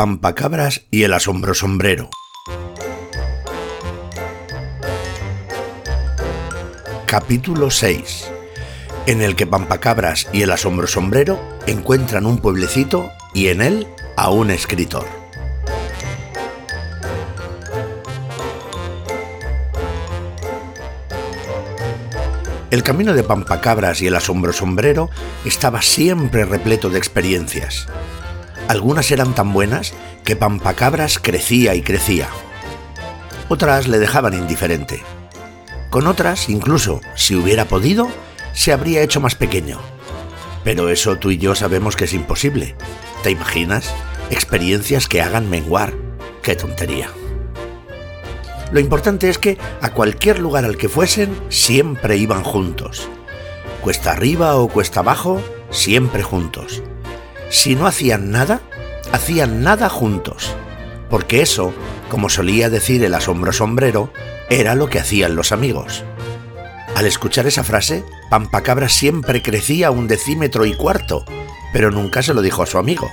Pampacabras y el asombro sombrero. Capítulo 6 en el que Pampacabras y el asombro sombrero encuentran un pueblecito y en él a un escritor. El camino de Pampacabras y el asombro sombrero estaba siempre repleto de experiencias. Algunas eran tan buenas que Pampacabras crecía y crecía. Otras le dejaban indiferente. Con otras, incluso, si hubiera podido, se habría hecho más pequeño. Pero eso tú y yo sabemos que es imposible. ¿Te imaginas? Experiencias que hagan menguar. ¡Qué tontería! Lo importante es que a cualquier lugar al que fuesen siempre iban juntos. Cuesta arriba o cuesta abajo, siempre juntos. Si no hacían nada, hacían nada juntos. Porque eso, como solía decir el asombro sombrero, era lo que hacían los amigos. Al escuchar esa frase, Pampacabra siempre crecía un decímetro y cuarto, pero nunca se lo dijo a su amigo.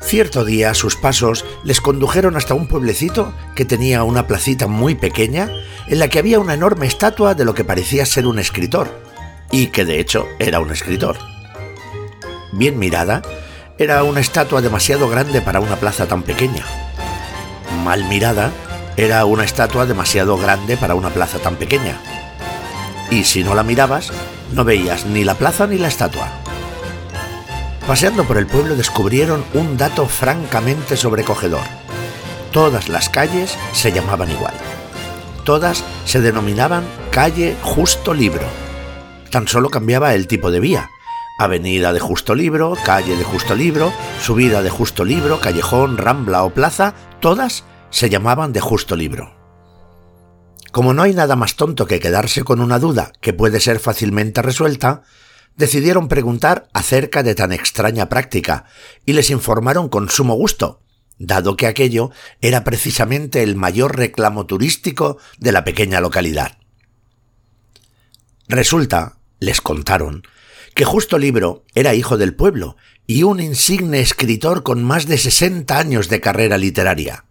Cierto día sus pasos les condujeron hasta un pueblecito que tenía una placita muy pequeña en la que había una enorme estatua de lo que parecía ser un escritor, y que de hecho era un escritor. Bien mirada, era una estatua demasiado grande para una plaza tan pequeña. Mal mirada, era una estatua demasiado grande para una plaza tan pequeña. Y si no la mirabas, no veías ni la plaza ni la estatua. Paseando por el pueblo descubrieron un dato francamente sobrecogedor. Todas las calles se llamaban igual. Todas se denominaban calle Justo Libro. Tan solo cambiaba el tipo de vía. Avenida de Justo Libro, calle de Justo Libro, subida de Justo Libro, callejón, rambla o plaza, todas se llamaban de Justo Libro. Como no hay nada más tonto que quedarse con una duda que puede ser fácilmente resuelta, decidieron preguntar acerca de tan extraña práctica y les informaron con sumo gusto, dado que aquello era precisamente el mayor reclamo turístico de la pequeña localidad. Resulta, les contaron, que Justo Libro era hijo del pueblo y un insigne escritor con más de 60 años de carrera literaria.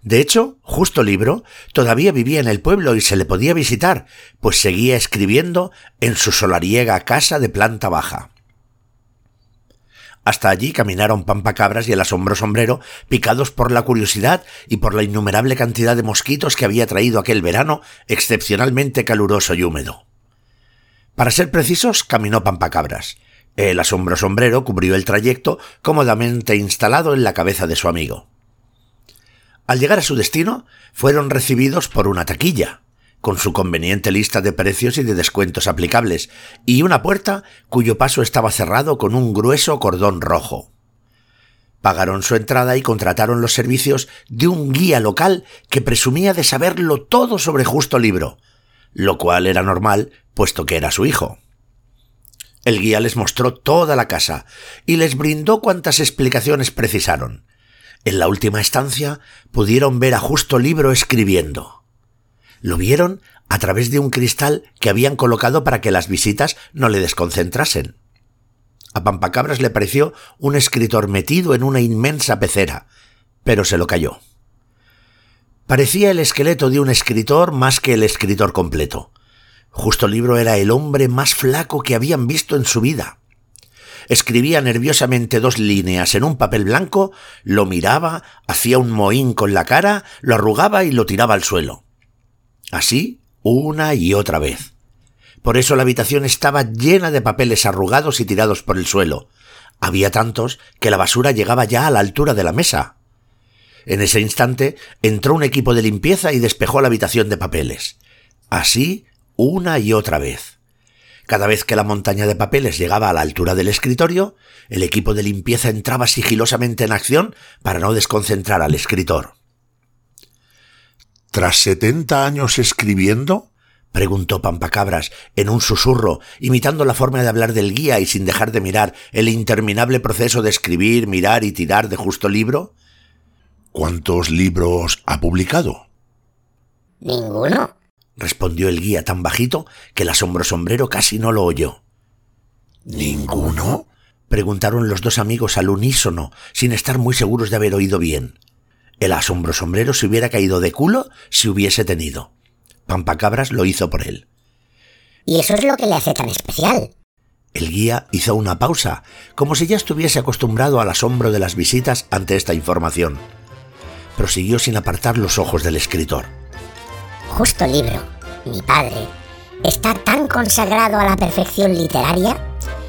De hecho, Justo Libro todavía vivía en el pueblo y se le podía visitar, pues seguía escribiendo en su solariega casa de planta baja. Hasta allí caminaron Pampacabras y el asombro sombrero, picados por la curiosidad y por la innumerable cantidad de mosquitos que había traído aquel verano excepcionalmente caluroso y húmedo. Para ser precisos, caminó Pampacabras. El asombro sombrero cubrió el trayecto cómodamente instalado en la cabeza de su amigo. Al llegar a su destino, fueron recibidos por una taquilla, con su conveniente lista de precios y de descuentos aplicables, y una puerta cuyo paso estaba cerrado con un grueso cordón rojo. Pagaron su entrada y contrataron los servicios de un guía local que presumía de saberlo todo sobre justo libro, lo cual era normal, puesto que era su hijo. El guía les mostró toda la casa y les brindó cuantas explicaciones precisaron, en la última estancia pudieron ver a Justo Libro escribiendo. Lo vieron a través de un cristal que habían colocado para que las visitas no le desconcentrasen. A Pampacabras le pareció un escritor metido en una inmensa pecera, pero se lo cayó. Parecía el esqueleto de un escritor más que el escritor completo. Justo Libro era el hombre más flaco que habían visto en su vida. Escribía nerviosamente dos líneas en un papel blanco, lo miraba, hacía un mohín con la cara, lo arrugaba y lo tiraba al suelo. Así, una y otra vez. Por eso la habitación estaba llena de papeles arrugados y tirados por el suelo. Había tantos que la basura llegaba ya a la altura de la mesa. En ese instante entró un equipo de limpieza y despejó la habitación de papeles. Así, una y otra vez. Cada vez que la montaña de papeles llegaba a la altura del escritorio, el equipo de limpieza entraba sigilosamente en acción para no desconcentrar al escritor. ¿Tras setenta años escribiendo? preguntó Pampacabras en un susurro, imitando la forma de hablar del guía y sin dejar de mirar el interminable proceso de escribir, mirar y tirar de justo libro. ¿Cuántos libros ha publicado? Ninguno, respondió el guía tan bajito que el asombro sombrero casi no lo oyó. ¿Ninguno? Preguntaron los dos amigos al unísono, sin estar muy seguros de haber oído bien. El asombro sombrero se hubiera caído de culo si hubiese tenido. Pampacabras lo hizo por él. ¿Y eso es lo que le hace tan especial? El guía hizo una pausa, como si ya estuviese acostumbrado al asombro de las visitas ante esta información. Prosiguió sin apartar los ojos del escritor. Justo libro, mi padre, está tan consagrado a la perfección literaria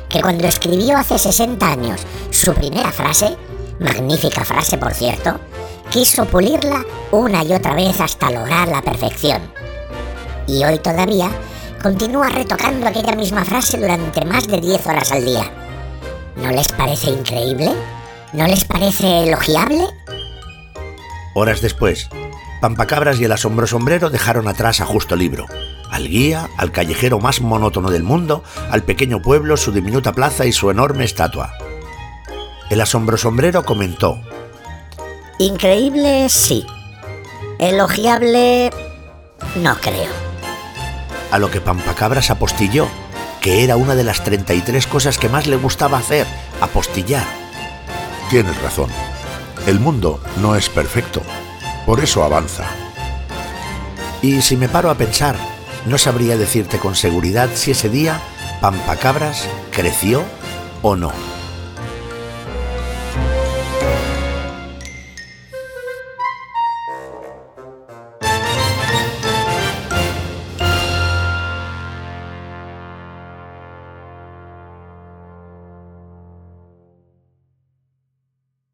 que cuando escribió hace 60 años su primera frase, magnífica frase por cierto, quiso pulirla una y otra vez hasta lograr la perfección. Y hoy todavía continúa retocando aquella misma frase durante más de 10 horas al día. ¿No les parece increíble? ¿No les parece elogiable? Horas después, Pampacabras y el asombro sombrero dejaron atrás a Justo Libro, al guía, al callejero más monótono del mundo, al pequeño pueblo, su diminuta plaza y su enorme estatua. El asombro sombrero comentó, Increíble, sí. Elogiable, no creo. A lo que Pampacabras apostilló, que era una de las 33 cosas que más le gustaba hacer, apostillar. Tienes razón. El mundo no es perfecto. Por eso avanza. Y si me paro a pensar, no sabría decirte con seguridad si ese día Pampacabras creció o no.